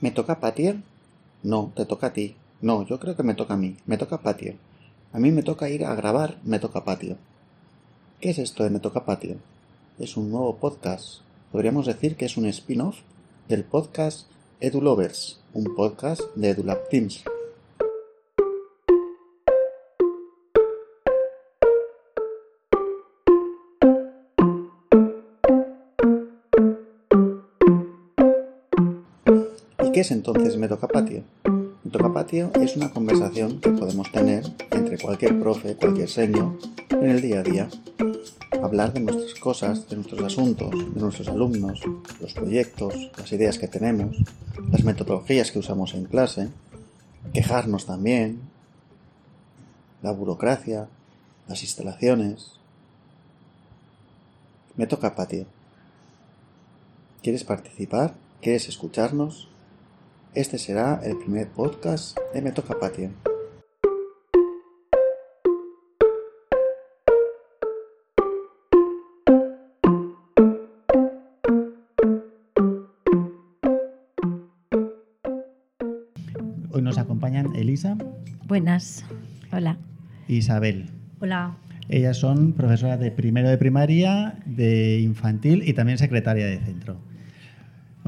¿Me toca patiar? No, te toca a ti. No, yo creo que me toca a mí. Me toca patio. A mí me toca ir a grabar Me toca patio. ¿Qué es esto de Me toca patio? Es un nuevo podcast. Podríamos decir que es un spin-off del podcast EduLovers, un podcast de EduLab Teams. Qué es entonces Me toca patio? Me toca patio es una conversación que podemos tener entre cualquier profe, cualquier señor, en el día a día. Hablar de nuestras cosas, de nuestros asuntos, de nuestros alumnos, los proyectos, las ideas que tenemos, las metodologías que usamos en clase, quejarnos también, la burocracia, las instalaciones. Me toca patio. ¿Quieres participar? ¿Quieres escucharnos? Este será el primer podcast de Me Toca Patio. Hoy nos acompañan Elisa Buenas. Hola. Isabel. Hola. Ellas son profesoras de primero de primaria, de infantil y también secretaria de centro.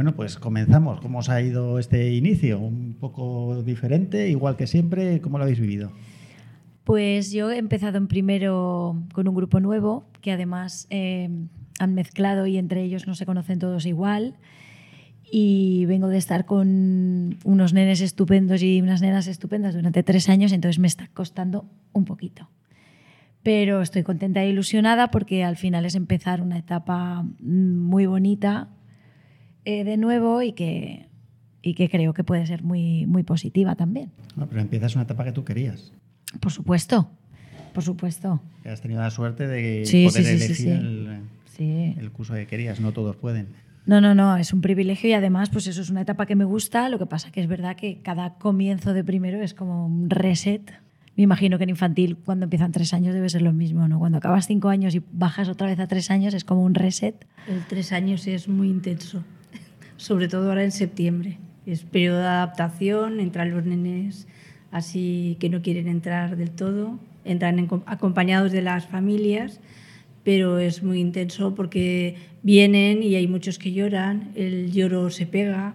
Bueno, pues comenzamos. ¿Cómo os ha ido este inicio? ¿Un poco diferente, igual que siempre? ¿Cómo lo habéis vivido? Pues yo he empezado en primero con un grupo nuevo que además eh, han mezclado y entre ellos no se conocen todos igual. Y vengo de estar con unos nenes estupendos y unas nenas estupendas durante tres años, entonces me está costando un poquito. Pero estoy contenta e ilusionada porque al final es empezar una etapa muy bonita eh, de nuevo y que, y que creo que puede ser muy, muy positiva también. No, pero empiezas una etapa que tú querías. Por supuesto, por supuesto. Que has tenido la suerte de Sí, poder sí, sí, sí, elegir sí. El, Sí. el curso que querías. No todos pueden. No, no, no, es un privilegio y además, pues eso es una etapa que me gusta. Lo que pasa que es verdad que cada comienzo de primero es como un reset. Me imagino que en infantil, cuando empiezan tres años, debe ser lo mismo, ¿no? Cuando acabas cinco años y bajas otra vez a tres años, es como un reset. El tres años es muy intenso, sobre todo ahora en septiembre. Es periodo de adaptación, entran los nenes así que no quieren entrar del todo, entran en- acompañados de las familias, pero es muy intenso porque vienen y hay muchos que lloran, el lloro se pega,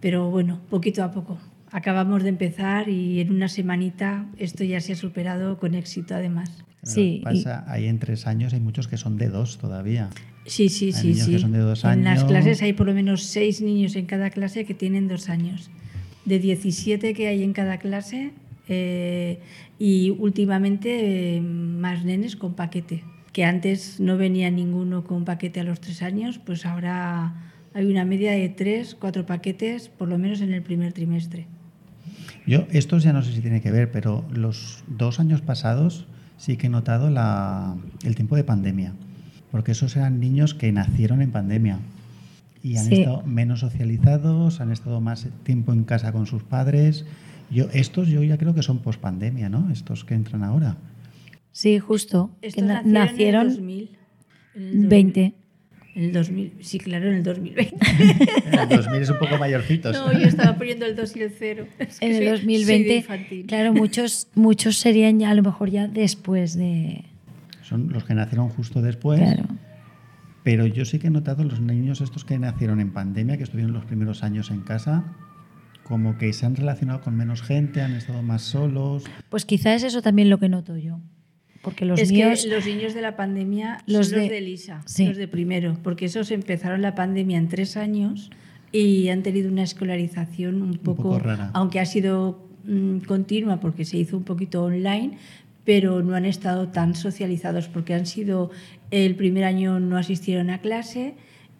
pero bueno, poquito a poco. Acabamos de empezar y en una semanita esto ya se ha superado con éxito además. Pero Sí, Pasa, ahí en tres años hay muchos que son de dos todavía. Sí, sí, Hay sí, niños sí. que son de dos en las clases hay por lo menos seis niños en cada clase que tienen dos años. De 17 que hay en cada clase eh, y últimamente eh, más nenes con paquete. Que antes no venía ninguno con paquete a los tres años, pues ahora hay una media de tres, cuatro paquetes, por lo menos en el primer trimestre. Yo, estos ya no sé si tiene que ver, pero los dos años pasados sí que he notado la- el tiempo de pandemia. Porque esos eran niños que nacieron en pandemia y han Sí. estado menos socializados, han estado más tiempo en casa con sus padres. Yo, estos yo ya creo que son pospandemia, ¿no? Estos que entran ahora. Sí, justo. que Estos na- nacieron, nacieron en el 2000. en el 20. En el 2000, sí, claro, en el 2020. En el 2000 es un poco mayorcitos. No, yo estaba poniendo el 2 y el 0. En el 2020, claro, muchos, muchos serían ya a lo mejor ya después de... Son los que nacieron justo después. Claro. Pero yo sí que he notado los niños estos que nacieron en pandemia, que estuvieron los primeros años en casa, como que se han relacionado con menos gente, han estado más solos. Pues quizá es eso también lo que noto yo. Porque los es míos... que los niños de la pandemia los son los de- de Lisa, sí. los de primero, porque esos empezaron la pandemia en tres años y han tenido una escolarización un poco, poco rara. aunque ha sido mm, continua porque se hizo un poquito online, pero no han estado tan socializados porque han sido el primer año no asistieron a clase,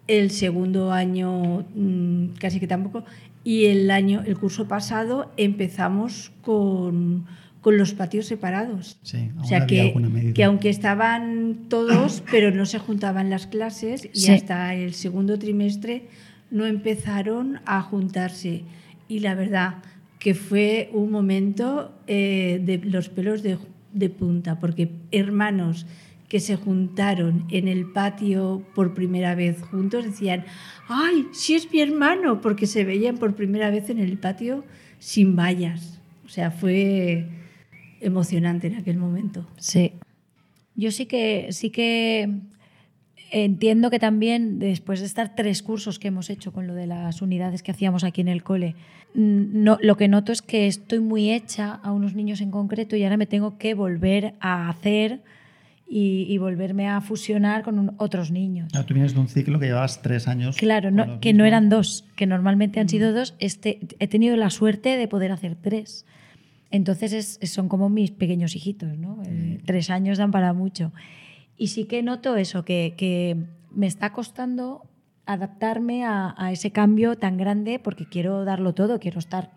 el segundo año mm, casi que tampoco y el año el curso pasado empezamos con, con los patios separados. Sí, O sea había que, alguna medida. que aunque estaban todos, pero no se juntaban las clases y Sí. hasta el segundo trimestre no empezaron a juntarse. Y la verdad que fue un momento eh, de los pelos de, de punta, porque hermanos que se juntaron en el patio por primera vez juntos decían, ay, sí es mi hermano, porque se veían por primera vez en el patio sin vallas. O sea, fue emocionante en aquel momento. Sí. Yo sí que, sí que entiendo que también después de estar tres cursos que hemos hecho con lo de las unidades que hacíamos aquí en el cole, mm, no, lo que noto es que estoy muy hecha a unos niños en concreto y ahora me tengo que volver a hacer y, volverme a fusionar con otros niños. Ah, tú vienes de un ciclo que llevabas tres años. Claro, que no eran dos, que normalmente han sido dos. Este, he tenido la suerte de poder hacer tres. Entonces son como mis pequeños hijitos, ¿no? Eh, tres años dan para mucho. Y sí que noto eso, que, que me está costando adaptarme a, a, ese cambio tan grande porque quiero darlo todo, quiero estar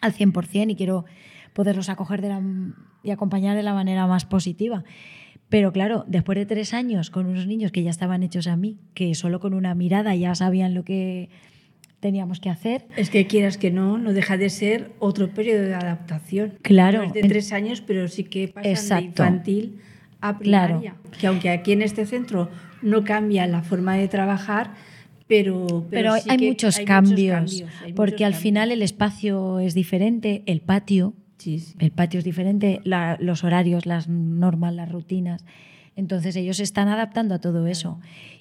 al 100% y quiero poderlos acoger de la, y acompañar de la manera más positiva. Pero claro, después de tres años con unos niños que ya estaban hechos a mí, que solo con una mirada ya sabían lo que teníamos que hacer. Es que quieras que no, no deja de ser otro periodo de adaptación. Claro. No es de tres años, pero sí que pasan de infantil a primaria. Que aunque aquí en este centro no cambia la forma de trabajar, pero, pero, hay, muchos, cambios, porque al final el espacio es diferente, el patio el patio es diferente, los horarios, las normas, las rutinas. Entonces ellos se están adaptando a todo eso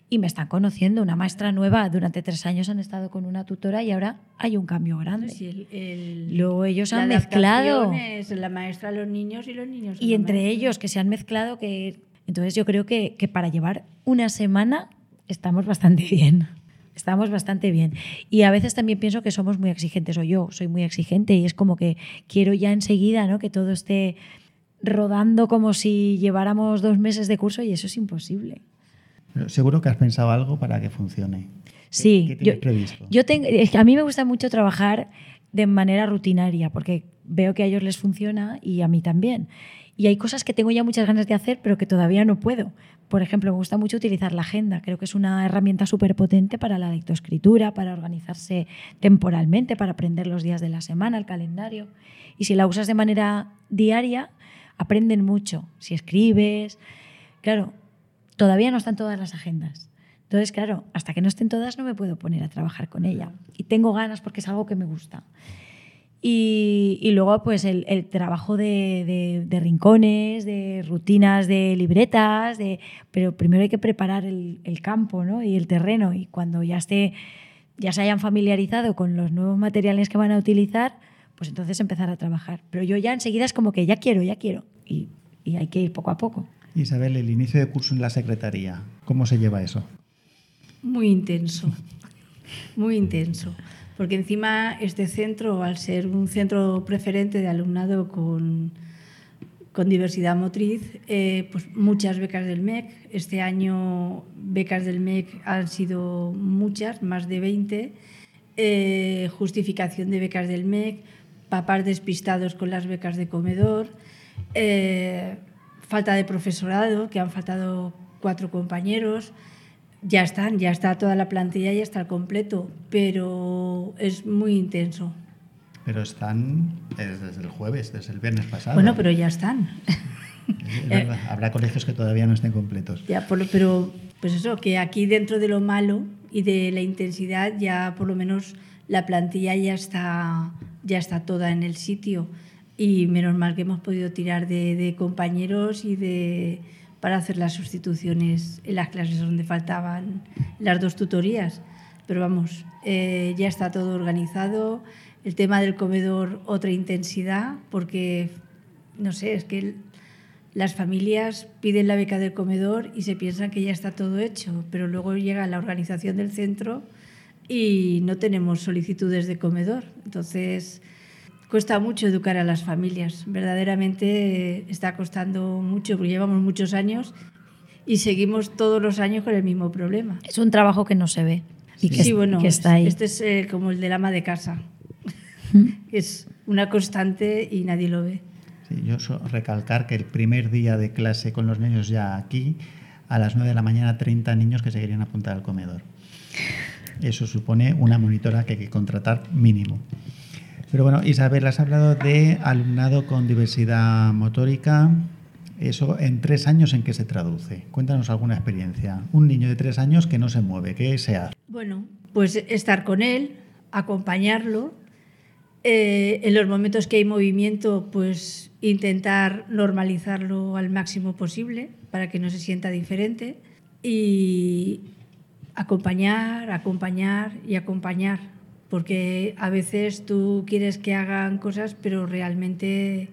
y me están conociendo. Una maestra nueva, durante tres años han estado con una tutora y ahora hay un cambio grande. Luego ellos han mezclado. Es la maestra, los niños y los niños. Y entre ellos que se han mezclado, que entonces yo creo que, que para llevar una semana estamos bastante bien. Estamos bastante bien. Y a veces también pienso que somos muy exigentes, o yo soy muy exigente, y es como que quiero ya enseguida ¿no? que todo esté rodando como si lleváramos dos meses de curso y eso es imposible. Seguro que has pensado algo para que funcione. Sí, ¿Qué, tienes previsto? Yo tengo, a mí me gusta mucho trabajar de manera rutinaria porque veo que a ellos les funciona y a mí también. Y hay cosas que tengo ya muchas ganas de hacer, pero que todavía no puedo. Por ejemplo, me gusta mucho utilizar la agenda. Creo que es una herramienta súper potente para la lectoescritura, para organizarse temporalmente, para aprender los días de la semana, el calendario. Y si la usas de manera diaria, aprenden mucho. Si escribes, claro, todavía no están todas las agendas. Entonces, claro, hasta que no estén todas no me puedo poner a trabajar con ella. Y tengo ganas porque es algo que me gusta. Y, luego, pues, el, trabajo de, rincones, de rutinas, de libretas, de, pero primero hay que preparar el, campo ¿no? y el terreno. Y cuando ya, esté, ya se hayan familiarizado con los nuevos materiales que van a utilizar, pues entonces empezar a trabajar. Pero yo ya enseguida es como que ya quiero, ya quiero. Y, y hay que ir poco a poco. Isabel, el inicio de curso en la Secretaría, ¿cómo se lleva eso? Muy intenso, muy intenso porque encima este centro, al ser un centro preferente de alumnado con, con diversidad motriz, eh, pues muchas becas del MEC. Este año becas del MEC han sido muchas, más de 20. Eh, justificación de becas del MEC, papás despistados con las becas de comedor, eh, falta de profesorado, que han faltado cuatro compañeros. Ya están, ya está toda la plantilla, ya está al completo, pero es muy intenso. Pero están desde el jueves, desde el viernes pasado. Bueno, pero ya están. Habrá colegios que todavía no estén completos. Ya, pero pues eso, que aquí dentro de lo malo y de la intensidad ya por lo menos la plantilla ya está, ya está toda en el sitio. Y menos mal que hemos podido tirar de compañeros y de, para hacer las sustituciones en las clases donde faltaban las dos tutorías. Pero vamos, eh, ya está todo organizado. El tema del comedor, otra intensidad, porque, no sé, es que las familias piden la beca del comedor y se piensan que ya está todo hecho, pero luego llega la organización del centro y no tenemos solicitudes de comedor. Entonces, Cuesta mucho educar a las familias, verdaderamente está costando mucho, porque llevamos muchos años y seguimos todos los años con el mismo problema. Es un trabajo que no se ve. Y sí, bueno, está ahí. este es eh, como el del ama de casa. Mm. es una constante y nadie lo ve. Sí, yo recalcar que el primer día de clase con los niños ya aquí, a las 9 de la mañana, 30 niños que se querían apuntar al comedor. Eso supone una monitora que hay que contratar mínimo. Pero bueno, Isabel, has hablado de alumnado con diversidad motórica. Eso en tres años en qué se traduce. Cuéntanos alguna experiencia. Un niño de tres años que no se mueve, ¿qué se hace? Bueno, pues estar con él, acompañarlo. Eh, en los momentos que hay movimiento, pues intentar normalizarlo al máximo posible para que no se sienta diferente. Y acompañar, acompañar y acompañar. Porque a veces tú quieres que hagan cosas, pero realmente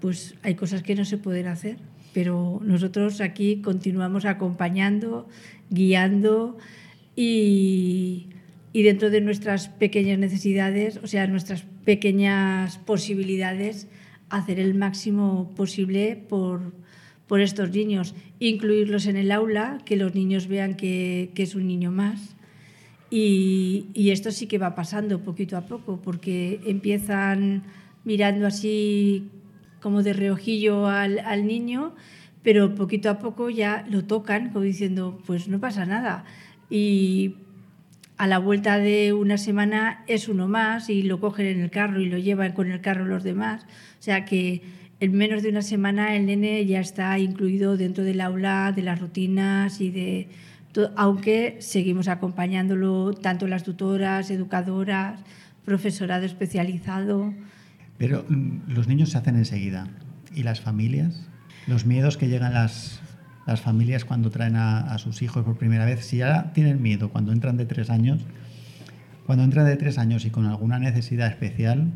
pues hay cosas que no se pueden hacer. Pero nosotros aquí continuamos acompañando, guiando y, y dentro de nuestras pequeñas necesidades, o sea, nuestras pequeñas posibilidades, hacer el máximo posible por, por estos niños, incluirlos en el aula, que los niños vean que, que es un niño más. Y, esto sí que va pasando poquito a poco, porque empiezan mirando así como de reojillo al, al, niño, pero poquito a poco ya lo tocan, como diciendo, pues no pasa nada. Y a la vuelta de una semana es uno más y lo cogen en el carro y lo llevan con el carro los demás. O sea que en menos de una semana el nene ya está incluido dentro del aula, de las rutinas y de aunque seguimos acompañándolo tanto las tutoras, educadoras, profesorado especializado. Pero mm, los niños se hacen enseguida. ¿Y las familias? Los miedos que llegan las, las familias cuando traen a, a, sus hijos por primera vez, si ya tienen miedo cuando entran de tres años, cuando entran de tres años y con alguna necesidad especial,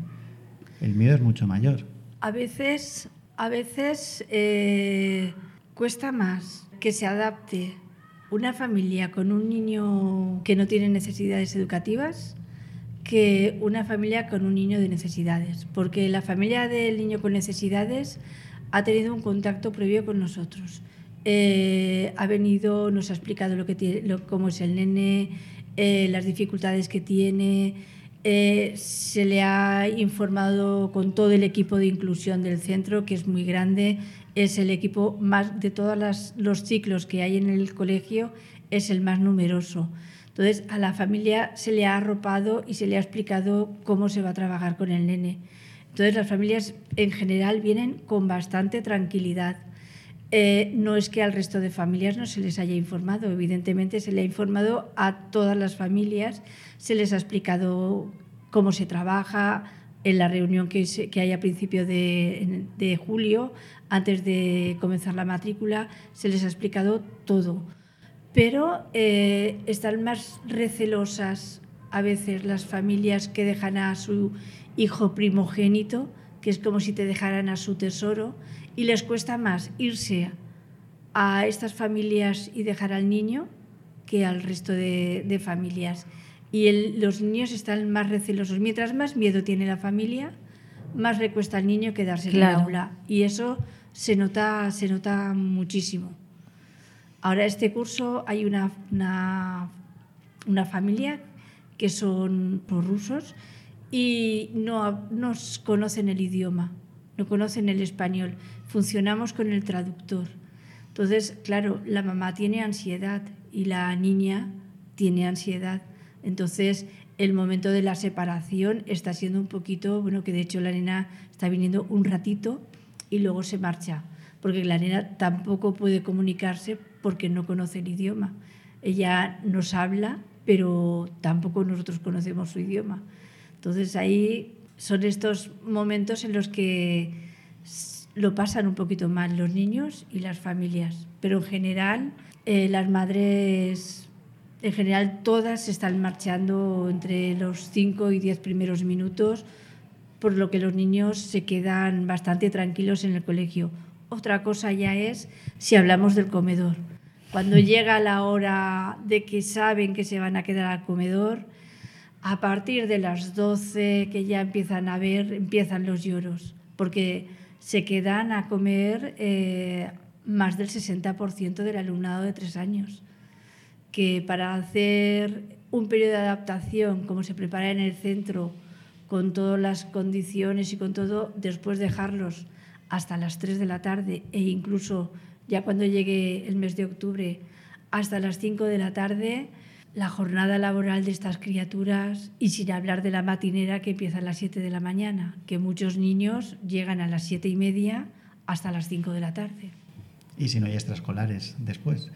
el miedo es mucho mayor. A veces, a veces eh, cuesta más que se adapte una familia con un niño que no tiene necesidades educativas que una familia con un niño de necesidades, porque la familia del niño con necesidades ha tenido un contacto previo con nosotros. Eh, ha venido, nos ha explicado lo que tiene, lo, cómo es el nene, eh, las dificultades que tiene, eh, se le ha informado con todo el equipo de inclusión del centro, que es muy grande, es el equipo más de todos los ciclos que hay en el colegio, es el más numeroso. Entonces, a la familia se le ha arropado y se le ha explicado cómo se va a trabajar con el nene. Entonces, las familias en general vienen con bastante tranquilidad. Eh, no es que al resto de familias no se les haya informado, evidentemente se le ha informado a todas las familias, se les ha explicado cómo se trabaja en la reunión que, hay a principio de, julio, antes de comenzar la matrícula, se les ha explicado todo pero eh, están más recelosas a veces las familias que dejan a su hijo primogénito, que es como si te dejaran a su tesoro, y les cuesta más irse a estas familias y dejar al niño que al resto de familias. Y el, los niños están más recelosos. Mientras más miedo tiene la familia, más le cuesta al niño quedarse claro. en el aula. Y eso se nota, se nota muchísimo. Ahora este curso hay una, una, una familia que son prorrusos y no, no conocen el idioma, no conocen el español. Funcionamos con el traductor. Entonces, claro, la mamá tiene ansiedad y la niña tiene ansiedad. Entonces, el momento de la separación está siendo un poquito, bueno, que de hecho la nena está viniendo un ratito y luego se marcha, porque la nena tampoco puede comunicarse porque no conoce el idioma. Ella nos habla, pero tampoco nosotros conocemos su idioma. Entonces ahí son estos momentos en los que lo pasan un poquito mal los niños y las familias, pero en general eh, las madres, en general todas están marchando entre los 5 y 10 primeros minutos, por lo que los niños se quedan bastante tranquilos en el colegio. Otra cosa ya es si hablamos del comedor. Cuando llega la hora de que saben que se van a quedar al comedor, a partir de las 12 que ya empiezan a ver, empiezan los lloros, porque se quedan a comer eh, más del 60% del alumnado de tres años, que para hacer un periodo de adaptación como se prepara en el centro, con todas las condiciones y con todo, después dejarlos hasta las 3 de la tarde e incluso ya cuando llegue el mes de octubre hasta las 5 de la tarde, la jornada laboral de estas criaturas y sin hablar de la matinera que empieza a las 7 de la mañana, que muchos niños llegan a las 7 y media hasta las 5 de la tarde. Y si no hay extraescolares después.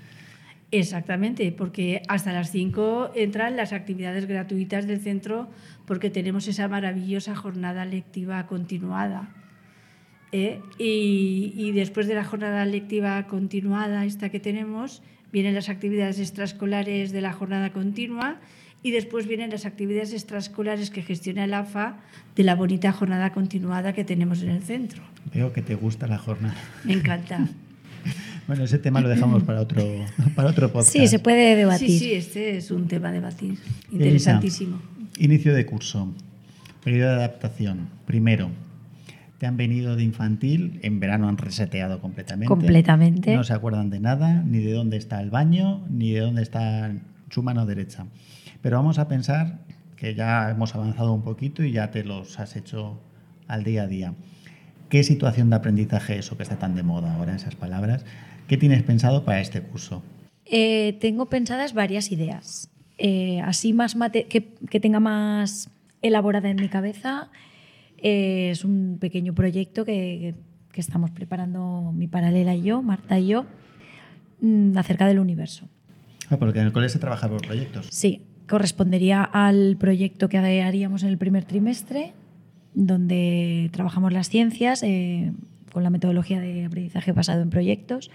Exactamente, porque hasta las 5 entran las actividades gratuitas del centro porque tenemos esa maravillosa jornada lectiva continuada. ¿eh? Y, y, después de la jornada lectiva continuada, esta que tenemos, vienen las actividades extraescolares de la jornada continua y después vienen las actividades extraescolares que gestiona el AFA de la bonita jornada continuada que tenemos en el centro. Veo que te gusta la jornada. Me encanta. Bueno, ese tema lo dejamos para otro, para otro podcast. Sí, se puede debatir. Sí, sí, este es un tema a debatir. Interesantísimo. Elisa, inicio de curso, periodo de adaptación. Primero, te han venido de infantil, en verano han reseteado completamente. Completamente. No se acuerdan de nada, ni de dónde está el baño, ni de dónde está su mano derecha. Pero vamos a pensar que ya hemos avanzado un poquito y ya te los has hecho al día a día. ¿Qué situación de aprendizaje eso que está tan de moda ahora, esas palabras? ¿Qué tienes pensado para este curso? Eh, tengo pensadas varias ideas. Eh, así más que, que, tenga más elaborada en mi cabeza. Eh, es un pequeño proyecto que, que, estamos preparando mi paralela y yo, Marta y yo, mmm, acerca del universo. Ah, porque en el colegio se trabaja por proyectos. Sí, correspondería al proyecto que haríamos en el primer trimestre, donde trabajamos las ciencias eh, con la metodología de aprendizaje basado en proyectos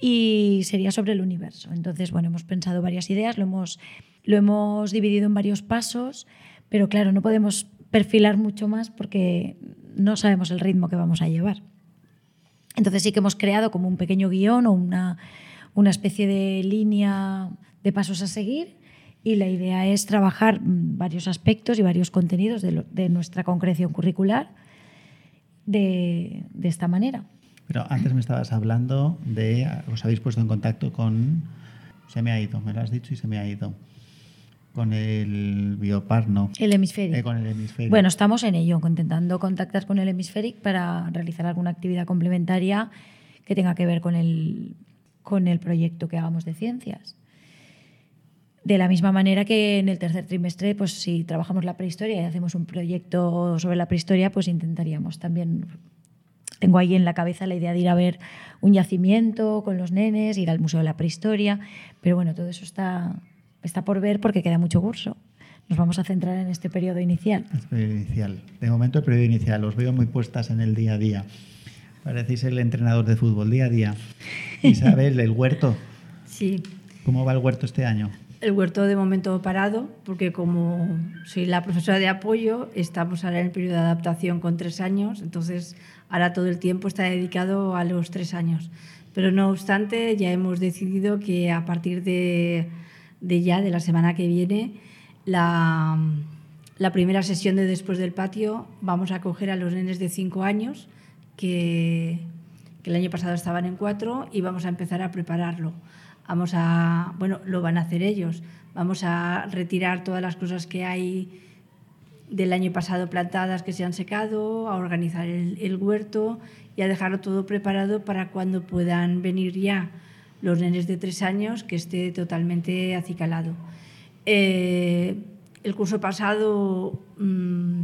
y sería sobre el universo. Entonces, bueno, hemos pensado varias ideas, lo hemos, lo hemos dividido en varios pasos, pero claro, no podemos perfilar mucho más porque no sabemos el ritmo que vamos a llevar. Entonces sí que hemos creado como un pequeño guion o una, una especie de línea de pasos a seguir y la idea es trabajar mm, varios aspectos y varios contenidos de, lo, de nuestra concreción curricular de, de, esta manera. Pero antes me estabas hablando de, os habéis puesto en contacto con, se me ha ido, me lo has dicho y se me ha ido, con el Bioparno. El Hemisféric. Eh, con el Hemisféric. Bueno, estamos en ello, intentando contactar con el Hemisféric para realizar alguna actividad complementaria que tenga que ver con el, con el proyecto que hagamos de ciencias. De la misma manera que en el tercer trimestre, pues si trabajamos la prehistoria y hacemos un proyecto sobre la prehistoria, pues intentaríamos también. Tengo ahí en la cabeza la idea de ir a ver un yacimiento con los nenes, ir al Museo de la Prehistoria, pero bueno, todo eso está, está por ver porque queda mucho curso. Nos vamos a centrar en este periodo inicial. El periodo inicial. De momento el periodo inicial, os veo muy puestas en el día a día. Parecéis el entrenador de fútbol día a día. Isabel, el huerto. Sí. ¿Cómo va el huerto este año? El huerto de momento parado, porque como soy la profesora de apoyo, estamos ahora en el periodo de adaptación con tres años, entonces ahora todo el tiempo está dedicado a los tres años. Pero no obstante, ya hemos decidido que a partir de, de ya, de la semana que viene, la, la, primera sesión de después del patio vamos a coger a los nenes de cinco años, que, el año pasado estaban en cuatro, y vamos a empezar a prepararlo vamos a, bueno, lo van a hacer ellos, vamos a retirar todas las cosas que hay del año pasado plantadas que se han secado, a organizar el, huerto y a dejarlo todo preparado para cuando puedan venir ya los nenes de tres años, que esté totalmente acicalado. Eh, el curso pasado, mmm,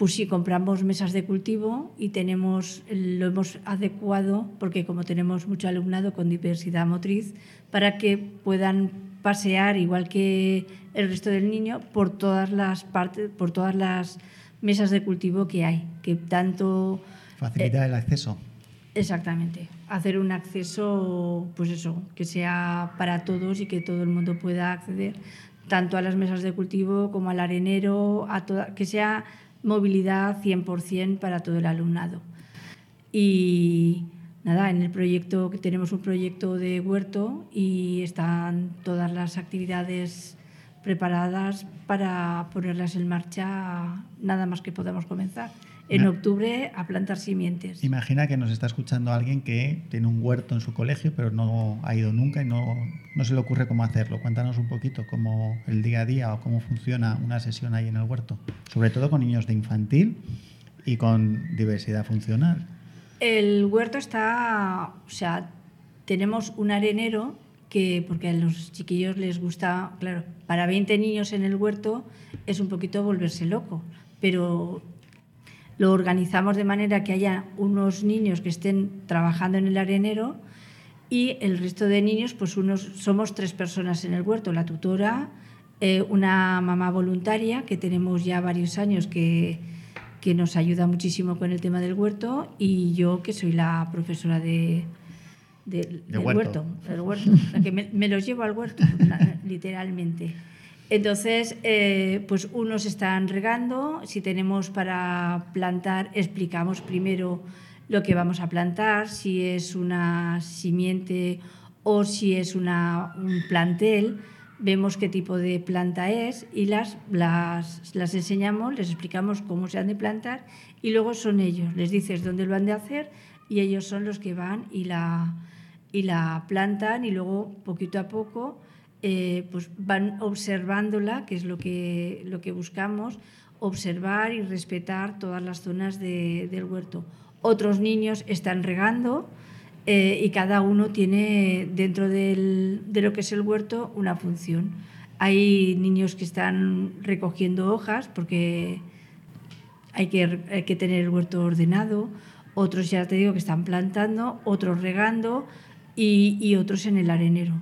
pues sí, compramos mesas de cultivo y tenemos, lo hemos adecuado, porque como tenemos mucho alumnado con diversidad motriz, para que puedan pasear, igual que el resto del niño, por todas las partes, por todas las mesas de cultivo que hay, que tanto... Facilitar eh, el acceso. Exactamente. Hacer un acceso, pues eso, que sea para todos y que todo el mundo pueda acceder tanto a las mesas de cultivo como al arenero, a toda, que sea movilidad 100% para todo el alumnado. Y nada, en el proyecto, que tenemos un proyecto de huerto y están todas las actividades preparadas para ponerlas en marcha nada más que podamos comenzar. En octubre a plantar simientes. Imagina que nos está escuchando alguien que tiene un huerto en su colegio, pero no ha ido nunca y no, no se le ocurre cómo hacerlo. Cuéntanos un poquito cómo el día a día o cómo funciona una sesión ahí en el huerto, sobre todo con niños de infantil y con diversidad funcional. El huerto está, o sea, tenemos un arenero que, porque a los chiquillos les gusta, claro, para 20 niños en el huerto es un poquito volverse loco, pero lo organizamos de manera que haya unos niños que estén trabajando en el arenero y el resto de niños, pues unos, somos tres personas en el huerto, la tutora, eh, una mamá voluntaria que tenemos ya varios años que, que nos ayuda muchísimo con el tema del huerto y yo que soy la profesora de, del huerto. huerto, la que me, los llevo al huerto, literalmente. Entonces, eh, pues unos están regando, si tenemos para plantar, explicamos primero lo que vamos a plantar, si es una simiente o si es una, un plantel, vemos qué tipo de planta es y las, las, las enseñamos, les explicamos cómo se han de plantar y luego son ellos, les dices dónde lo han de hacer y ellos son los que van y la, y la plantan y luego poquito a poco eh, pues van observándola, que es lo que, lo que buscamos, observar y respetar todas las zonas de, del huerto otros niños están regando eh, y cada uno tiene dentro de lo que es el huerto una función. Hay niños que están recogiendo hojas porque hay que, que tener el huerto ordenado, otros ya te digo que están plantando, otros regando y, otros en el arenero.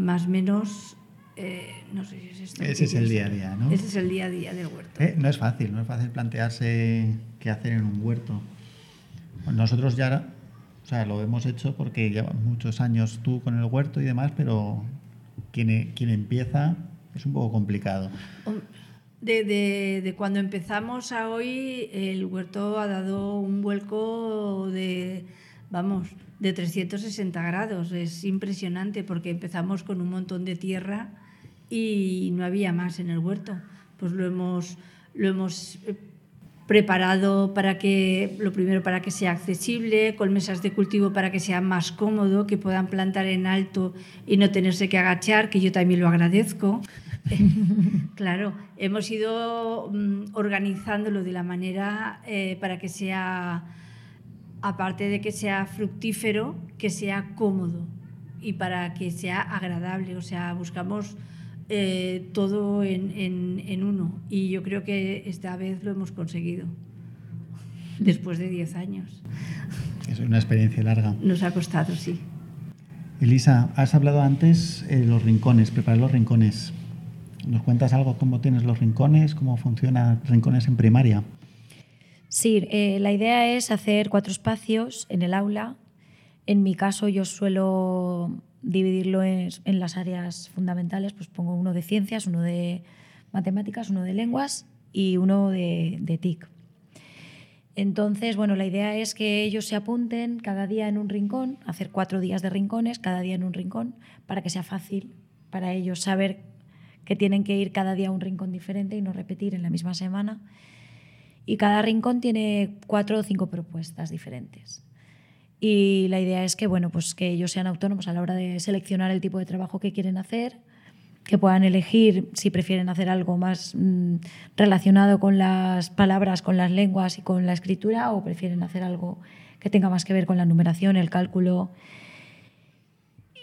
Más o menos eh, no sé si es Ese es el día a día, ¿no? Ese es el día a día del huerto. Eh, no es fácil, no es fácil plantearse qué hacer en un huerto. Nosotros ya o sea, lo hemos hecho porque llevas muchos años tú con el huerto y demás, pero quien, e, quien empieza es un poco complicado. De, de, cuando empezamos a hoy, el huerto ha dado un vuelco de, vamos, de 360 grados. Es impresionante porque empezamos con un montón de tierra y no había más en el huerto. Pues lo hemos, lo hemos preparado para que, lo primero, para que sea accesible, con mesas de cultivo para que sea más cómodo, que puedan plantar en alto y no tenerse que agachar, que yo también lo agradezco. claro, hemos ido mm, organizándolo de la manera eh, para que sea, aparte de que sea fructífero, que sea cómodo y para que sea agradable. O sea, buscamos eh, todo en, en, uno. Y yo creo que esta vez lo hemos conseguido, después de 10 años. Es una experiencia larga. Nos ha costado, sí. Elisa, has hablado antes de los rincones, preparar los rincones. ¿Nos cuentas algo cómo tienes los rincones, cómo funcionan rincones en primaria? Sí, eh, la idea es hacer cuatro espacios en el aula. En mi caso yo suelo dividirlo en, las áreas fundamentales, pues pongo uno de ciencias, uno de matemáticas, uno de lenguas y uno de, de TIC. Entonces, bueno, la idea es que ellos se apunten cada día en un rincón, hacer cuatro días de rincones, cada día en un rincón, para que sea fácil para ellos saber que tienen que ir cada día a un rincón diferente y no repetir en la misma semana. Y cada rincón tiene cuatro o cinco propuestas diferentes. Y la idea es que, bueno, pues que ellos sean autónomos a la hora de seleccionar el tipo de trabajo que quieren hacer, que puedan elegir si prefieren hacer algo más mm, relacionado con las palabras, con las lenguas y con la escritura, o prefieren hacer algo que tenga más que ver con la numeración, el cálculo.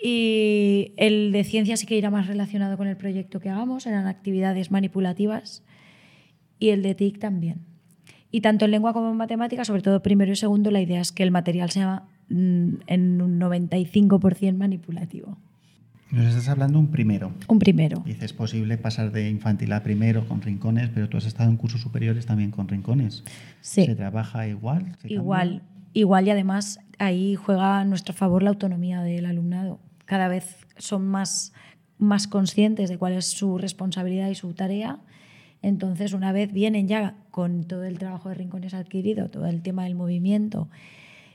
Y el de ciencia sí que irá más relacionado con el proyecto que hagamos, eran actividades manipulativas, y el de TIC también. Y tanto en lengua como en matemática, sobre todo primero y segundo, la idea es que el material sea mm, en un 95% manipulativo. Nos estás hablando un primero. Un primero. Dices, es posible pasar de infantil a primero con rincones, pero tú has estado en cursos superiores también con rincones. Sí. ¿Se trabaja igual? igual, igual y además ahí juega a nuestro favor la autonomía del alumnado. Cada vez son más, más conscientes de cuál es su responsabilidad y su tarea entonces, una vez vienen ya con todo el trabajo de rincones adquirido, todo el tema del movimiento,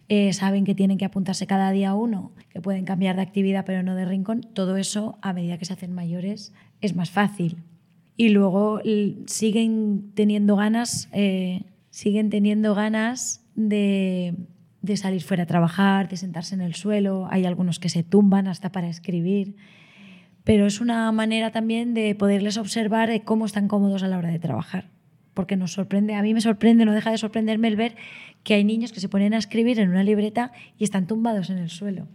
eh, saben que tienen que apuntarse cada día uno, que pueden cambiar de actividad pero no de rincón, todo eso a medida que se hacen mayores es más fácil. Y luego siguen teniendo ganas, eh, siguen teniendo ganas de, de salir fuera a trabajar, de sentarse en el suelo. Hay algunos que se tumban hasta para escribir pero es una manera también de poderles observar cómo están cómodos a la hora de trabajar. Porque nos sorprende, a mí me sorprende, no deja de sorprenderme el ver que hay niños que se ponen a escribir en una libreta y están tumbados en el suelo.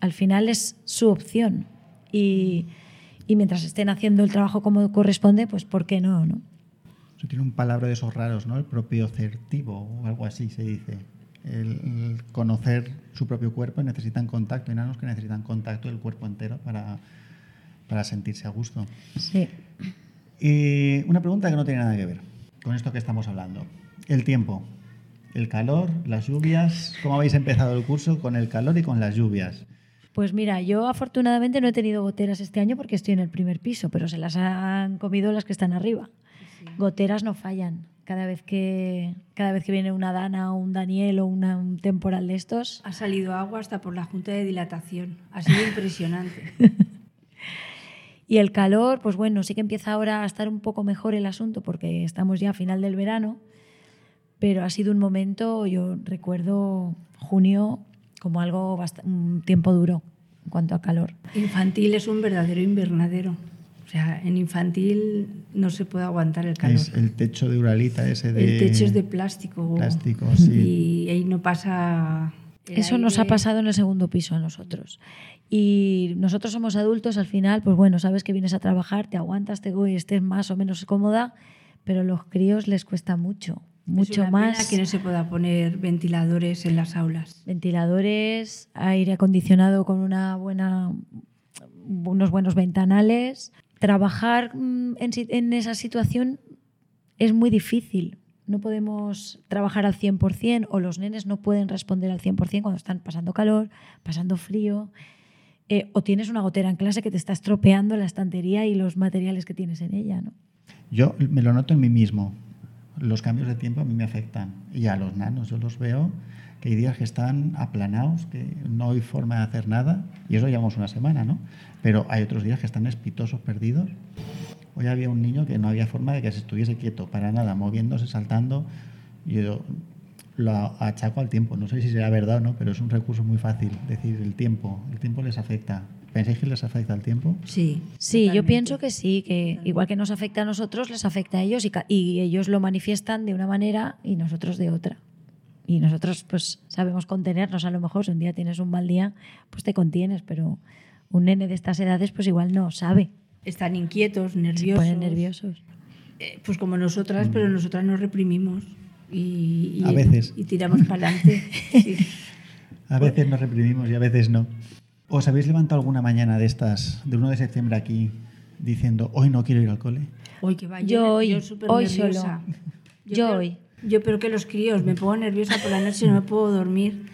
Al final es su opción. Y, y mientras estén haciendo el trabajo como corresponde, pues ¿por qué no? no? Eso tiene un palabra de esos raros, ¿no? El propio certivo o algo así se dice. El, el conocer su propio cuerpo y necesitan contacto. Hay enanos que necesitan contacto del cuerpo entero para, para sentirse a gusto. Sí. Y una pregunta que no tiene nada que ver con esto que estamos hablando. El tiempo, el calor, las lluvias. ¿Cómo habéis empezado el curso con el calor y con las lluvias? Pues mira, yo afortunadamente no he tenido goteras este año porque estoy en el primer piso, pero se las han comido las que están arriba. Goteras no fallan. Cada vez que, cada vez que viene una Dana o un Daniel o una- un temporal de estos, Ha salido agua hasta por la junta de dilatación. Ha sido impresionante. Y el calor, pues bueno, sí que empieza ahora a estar un poco mejor el asunto porque estamos ya a final del verano, pero ha sido un momento, yo recuerdo junio como algo un tiempo duro en cuanto a calor. Infantil es un verdadero invernadero. O sea, en infantil no se puede aguantar el calor. Es el techo de Uralita ese de... El techo es de plástico. Plástico, sí. Y ahí no pasa. Eso nos ha aire. pasado en el segundo piso a nosotros. Y nosotros somos adultos, al final, pues bueno, sabes que vienes a trabajar, te aguantas, te y estés más o menos cómoda, pero los críos les cuesta mucho, Es mucho una más. pena que no se pueda poner ventiladores en las aulas. ventiladores, aire acondicionado con una buena, unos buenos ventanales. Trabajar mm, en, esa situación es muy difícil. No podemos trabajar al 100% o los nenes no pueden responder al 100% cuando están pasando calor, pasando frío. eh, o tienes una gotera en clase que te está estropeando la estantería y los materiales que tienes en ella. ¿no? Yo me lo noto en mí mismo. Los cambios de tiempo a mí me afectan. Y a los nanos, yo los veo que hay días que están aplanados, que no hay forma de hacer nada. Y eso llevamos una semana, ¿no? Pero hay otros días que están espitosos, perdidos. Hoy había un niño que no había forma de que se estuviese quieto, para nada, moviéndose, saltando. Y yo lo achaco al tiempo. No sé si será verdad o no, pero es un recurso muy fácil. Decir, el tiempo. El tiempo les afecta. ¿Pensáis que les afecta el tiempo? Sí. Sí, yo pienso que sí, que igual que nos afecta a nosotros, les afecta a ellos y, y ellos lo manifiestan de una manera y nosotros de otra. Y nosotros pues sabemos contenernos, a lo mejor si un día tienes un mal día, pues te contienes, pero un nene de estas edades pues igual no sabe, Están inquietos, se nerviosos. ponen nerviosos. Eh, pues como nosotras, pero nosotras nos reprimimos. Y, y- A veces. Y tiramos para adelante. Sí. A veces nos reprimimos y a veces no. ¿Os habéis levantado alguna mañana de estas, de 1 de septiembre aquí, diciendo, hoy no quiero ir al cole? Hoy que vaya. Yo hoy, hoy nerviosa. solo. Yo hoy. Yo pero que los críos, me pongo nerviosa por la noche, no me puedo dormir.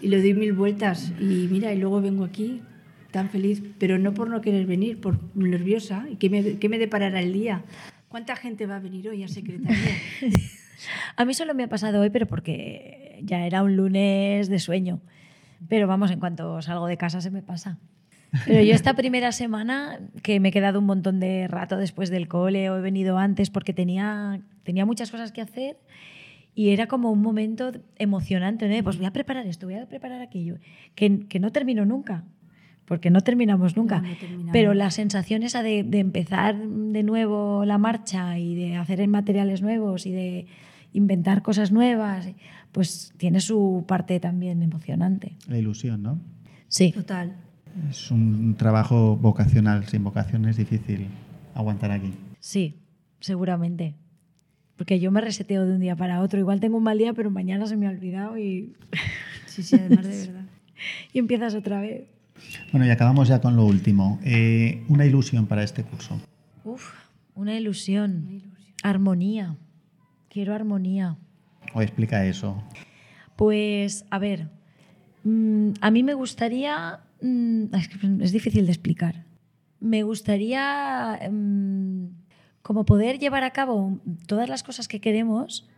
Y le doy mil vueltas. Y mira, y luego vengo aquí tan feliz, pero no por no querer venir, por nerviosa. ¿Y qué me, qué me deparará el día? ¿Cuánta gente va a venir hoy a secretaría? A mí solo me ha pasado hoy, pero porque ya era un lunes de sueño. Pero vamos, en cuanto salgo de casa se me pasa. Pero yo esta primera semana, que me he quedado un montón de rato después del cole o he venido antes porque tenía, tenía muchas cosas que hacer y era como un momento emocionante, ¿no? Pues voy a preparar esto, voy a preparar aquello, que, que no termino nunca, porque no terminamos nunca. No, no terminamos. Pero la sensación esa de, de empezar de nuevo la marcha y de hacer materiales nuevos y de inventar cosas nuevas, pues tiene su parte también emocionante. La ilusión, ¿no? Sí. Total. Es un trabajo vocacional. Sin vocación es difícil aguantar aquí. Sí, seguramente. Porque yo me reseteo de un día para otro. Igual tengo un mal día, pero mañana se me ha olvidado y, Sí, sí, además de verdad. y empiezas otra vez. Bueno, y acabamos ya con lo último. Eh, una ilusión para este curso. Uf, una ilusión. Armonía. Quiero armonía. O explica eso. Pues, a ver, mm, a mí me gustaría, mm, es, que es difícil de explicar, me gustaría mm, como poder llevar a cabo todas las cosas que queremos,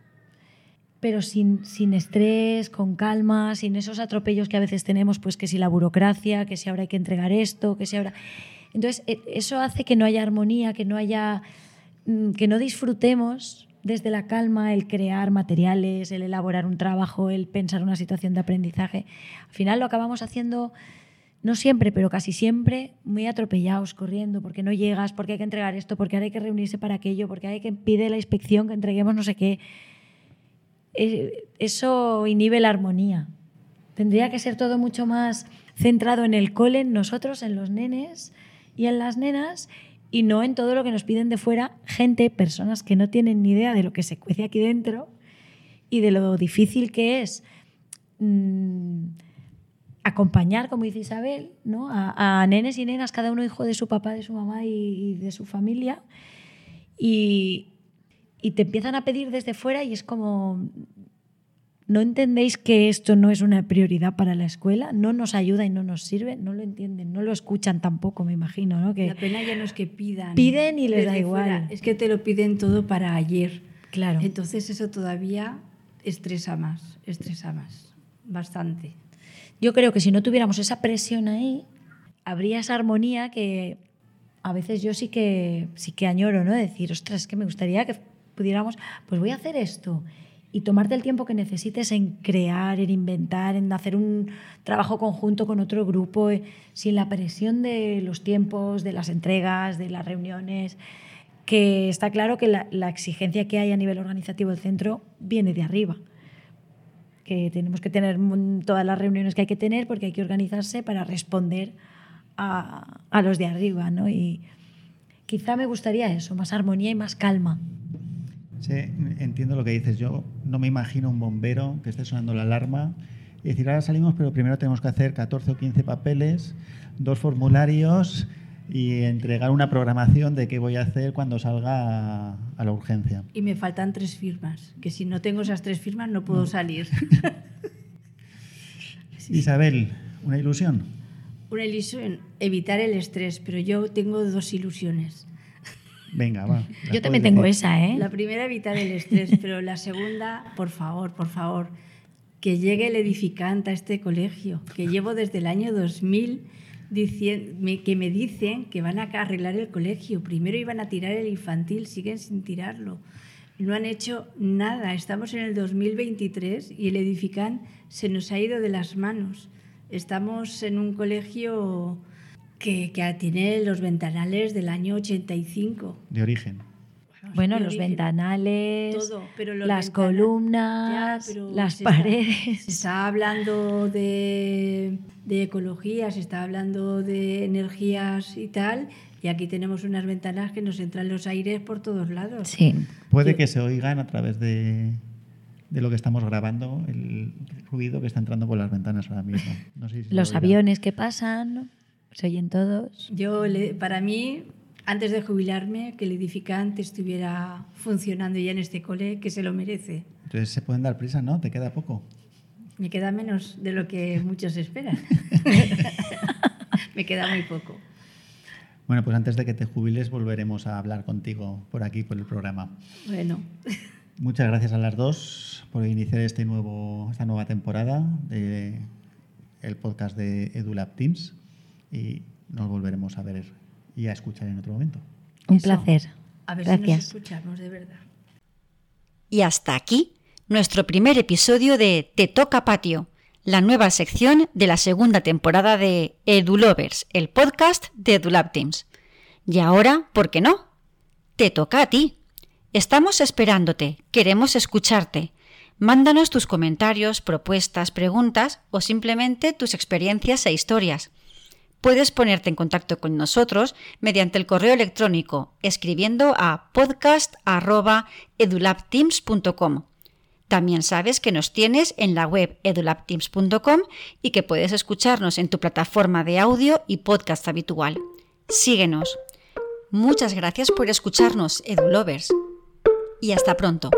pero sin, sin estrés, con calma, sin esos atropellos que a veces tenemos, pues que si la burocracia, que si ahora hay que entregar esto, que si ahora... Entonces, e- eso hace que no haya armonía, que no haya... mm, que no disfrutemos desde la calma el crear materiales, el elaborar un trabajo, el pensar una situación de aprendizaje. Al final lo acabamos haciendo, no siempre, pero casi siempre, muy atropellados, corriendo, porque no llegas, porque hay que entregar esto, porque ahora hay que reunirse para aquello, porque hay que pide la inspección que entreguemos no sé qué. Eh, Eso inhibe la armonía. Tendría que ser todo mucho más centrado en el cole, en nosotros, en los nenes y en las nenas, y no en todo lo que nos piden de fuera gente, personas que no tienen ni idea de lo que se cuece aquí dentro y de lo difícil que es mm, acompañar, como dice Isabel, ¿no? a, nenes y nenas, cada uno hijo de su papá, de su mamá y, de su familia. Y, y te empiezan a pedir desde fuera y es como, ¿no entendéis que esto no es una prioridad para la escuela? ¿No nos ayuda y no nos sirve? No lo entienden, no lo escuchan tampoco, me imagino. ¿no? Que la pena ya no es que pidan. Piden y les da igual. Es que te lo piden todo para ayer. Claro. Entonces eso todavía estresa más, estresa más, bastante. Yo creo que si no tuviéramos esa presión ahí, habría esa armonía que a veces yo sí que, sí que añoro, ¿no? Decir, ostras, es que me gustaría que pudiéramos, pues voy a hacer esto y tomarte el tiempo que necesites en crear, en inventar, en hacer un trabajo conjunto con otro grupo, eh, sin la presión de los tiempos, de las entregas, de las reuniones, que está claro que la, la exigencia que hay a nivel organizativo del centro viene de arriba, que tenemos que tener todas las reuniones que hay que tener porque hay que organizarse para responder a, a los de arriba, ¿no? Y quizá me gustaría eso, más armonía y más calma. Sí, entiendo lo que dices. Yo no me imagino un bombero que esté sonando la alarma y decir, ahora salimos, pero primero tenemos que hacer 14 o 15 papeles, dos formularios y entregar una programación de qué voy a hacer cuando salga a, la urgencia. Y me faltan tres firmas, que si no tengo esas tres firmas no puedo salir. Isabel, ¿una ilusión? Una ilusión, evitar el estrés, pero yo tengo dos ilusiones. Venga, va. Yo también tengo esa, ¿eh? La primera, evitar el estrés, pero la segunda, por favor, por favor, que llegue el edificante a este colegio, que llevo desde el año 2000 diciendo, que me dicen que van a arreglar el colegio. Primero iban a tirar el infantil, siguen sin tirarlo. No han hecho nada. Estamos en el 2023 y el edificante se nos ha ido de las manos. Estamos en un colegio que, tiene los ventanales del año 85. De origen. Bueno, los ventanales, las columnas, las paredes. Se está hablando de, de, ecología, se está hablando de energías y tal, y aquí tenemos unas ventanas que nos entran los aires por todos lados. Sí. Puede que se oigan a través de, de lo que estamos grabando, el ruido que está entrando por las ventanas ahora mismo. los aviones que pasan. ¿Se oyen todos? Yo, para mí, antes de jubilarme, que el edificante estuviera funcionando ya en este cole, que se lo merece. Entonces se pueden dar prisa, ¿no? ¿Te queda poco? Me queda menos de lo que muchos esperan. Me queda muy poco. Bueno, pues antes de que te jubiles volveremos a hablar contigo por aquí, por el programa. Bueno. Muchas gracias a las dos por iniciar este nuevo, esta nueva temporada del el podcast de EduLab Teams y nos volveremos a ver y a escuchar en otro momento. Un placer. A ver si nos escuchamos de verdad. Y hasta aquí nuestro primer episodio de Te toca patio, la nueva sección de la segunda temporada de EduLovers, el podcast de EduLab Teams. Y ahora, ¿por qué no? Te toca a ti. Estamos esperándote, queremos escucharte. Mándanos tus comentarios, propuestas, preguntas o simplemente tus experiencias e historias puedes ponerte en contacto con nosotros mediante el correo electrónico escribiendo a podcast.edulabteams.com. También sabes que nos tienes en la web edulabteams.com y que puedes escucharnos en tu plataforma de audio y podcast habitual. Síguenos. Muchas gracias por escucharnos, EduLovers. Y hasta pronto.